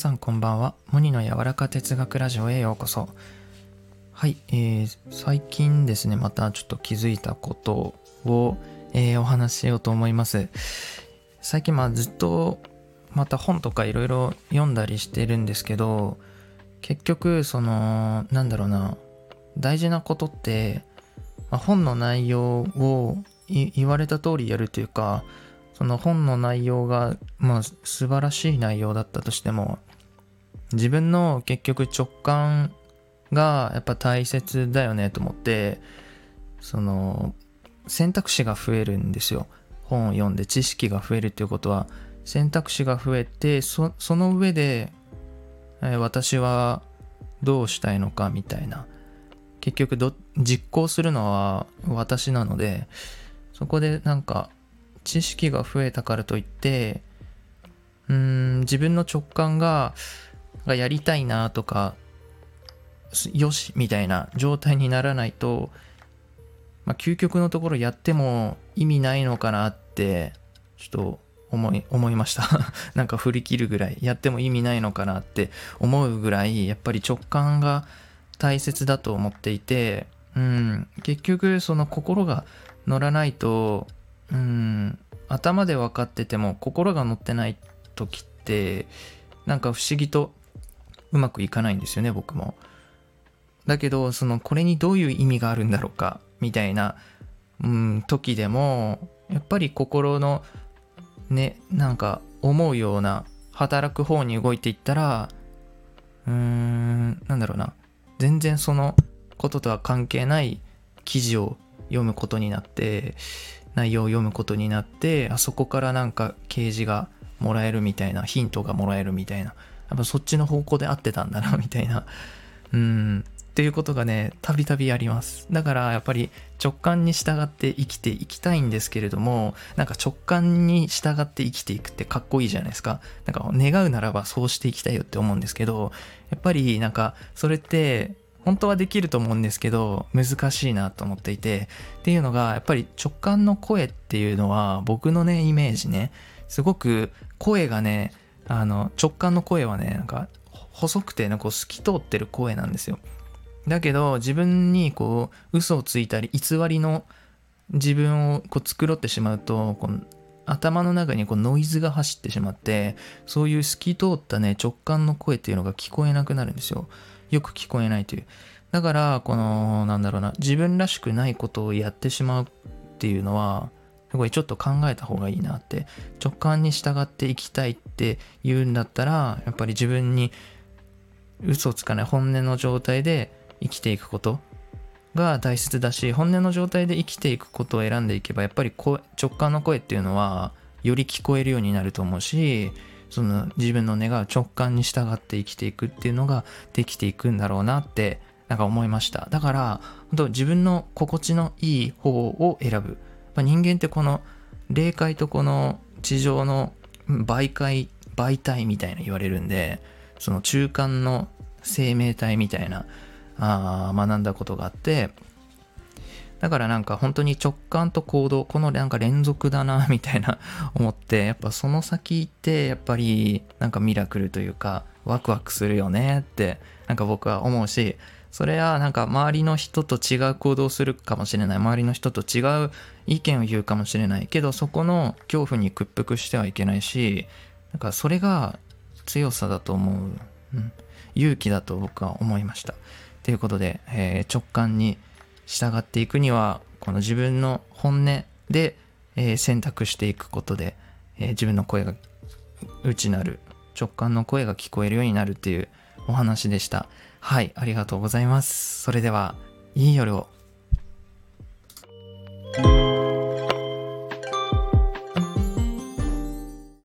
さんこんばんは。モニの柔らか哲学ラジオへようこそ。はい、えー、最近ですね、またちょっと気づいたことを、えー、お話ししようと思います。最近まあずっとまた本とかいろいろ読んだりしてるんですけど、結局その、なんだろうな、大事なことって、まあ、本の内容を言われた通りやるというか、その本の内容が、まあ、素晴らしい内容だったとしても、自分の結局直感がやっぱ大切だよねと思って、その、選択肢が増えるんですよ。本を読んで知識が増えるっていうことは、選択肢が増えて、その上で、えー、私はどうしたいのかみたいな。結局、実行するのは私なので、そこでなんか知識が増えたからといってうーん自分の直感ががやりたいなとかよしみたいな状態にならないと、まあ、究極のところやっても意味ないのかなってちょっと思い思いました。なんか振り切るぐらいやっても意味ないのかなって思うぐらいやっぱり直感が大切だと思っていてうん結局その心が乗らないとうん頭で分かってても心が乗ってない時ってなんか不思議とうまくいかないんですよね僕も。だけどそのこれにどういう意味があるんだろうかみたいなうん時でもやっぱり心のねなんか思うような働く方に動いていったらうーんなんだろうな。全然そのこととは関係ない記事を読むことになって内容を読むことになってあそこからなんか掲示がもらえるみたいなヒントがもらえるみたいな。やっぱそっちの方向で合ってたんだな みたいな。うん。っていうことがねたびたびあります。だからやっぱり直感に従って生きていきたいんですけれどもなんか直感に従って生きていくってかっこいいじゃないですか。なんか願うならばそうしていきたいよって思うんですけどやっぱりなんかそれって本当はできると思うんですけど難しいなと思っていてっていうのがやっぱり直感の声っていうのは僕のねイメージねすごく声がねあの直感の声はねなんか細くてねこう透き通ってる声なんですよ。だけど自分にこう嘘をついたり偽りの自分をこう繕ってしまうとこの頭の中にこうノイズが走ってしまってそういう透き通ったね直感の声っていうのが聞こえなくなるんですよ。よく聞こえないという。だから、この、なんだろうな、自分らしくないことをやってしまうっていうのは、すごいちょっと考えた方がいいなって。直感に従っていきたいって言うんだったら、やっぱり自分に嘘をつかない本音の状態で生きていくことが大切だし、本音の状態で生きていくことを選んでいけば、やっぱり直感の声っていうのは、より聞こえるようになると思うし、その自分の願う直感に従って生きていくっていうのができていくんだろうなってなんか思いました。だから、本当自分の心地のいい方を選ぶ。ま、人間ってこの霊界とこの地上の媒介、媒体みたいな言われるんで、その中間の生命体みたいな、あ学んだことがあって、だからなんか本当に直感と行動、このなんか連続だな、みたいな 思って、やっぱその先ってやっぱりなんかミラクルというか、ワクワクするよねって、なんか僕は思うし、それはなんか周りの人と違う行動するかもしれない。周りの人と違う意見を言うかもしれない。けどそこの恐怖に屈服してはいけないし、なんかそれが強さだと思う。うん、勇気だと僕は思いました。ということで、えー、直感に従っていくにはこの自分の本音で、え、選択していくことで、え、自分の声が内なる直感の声が聞こえるようになるっていうお話でした。はいありがとうございます。それではいい夜を。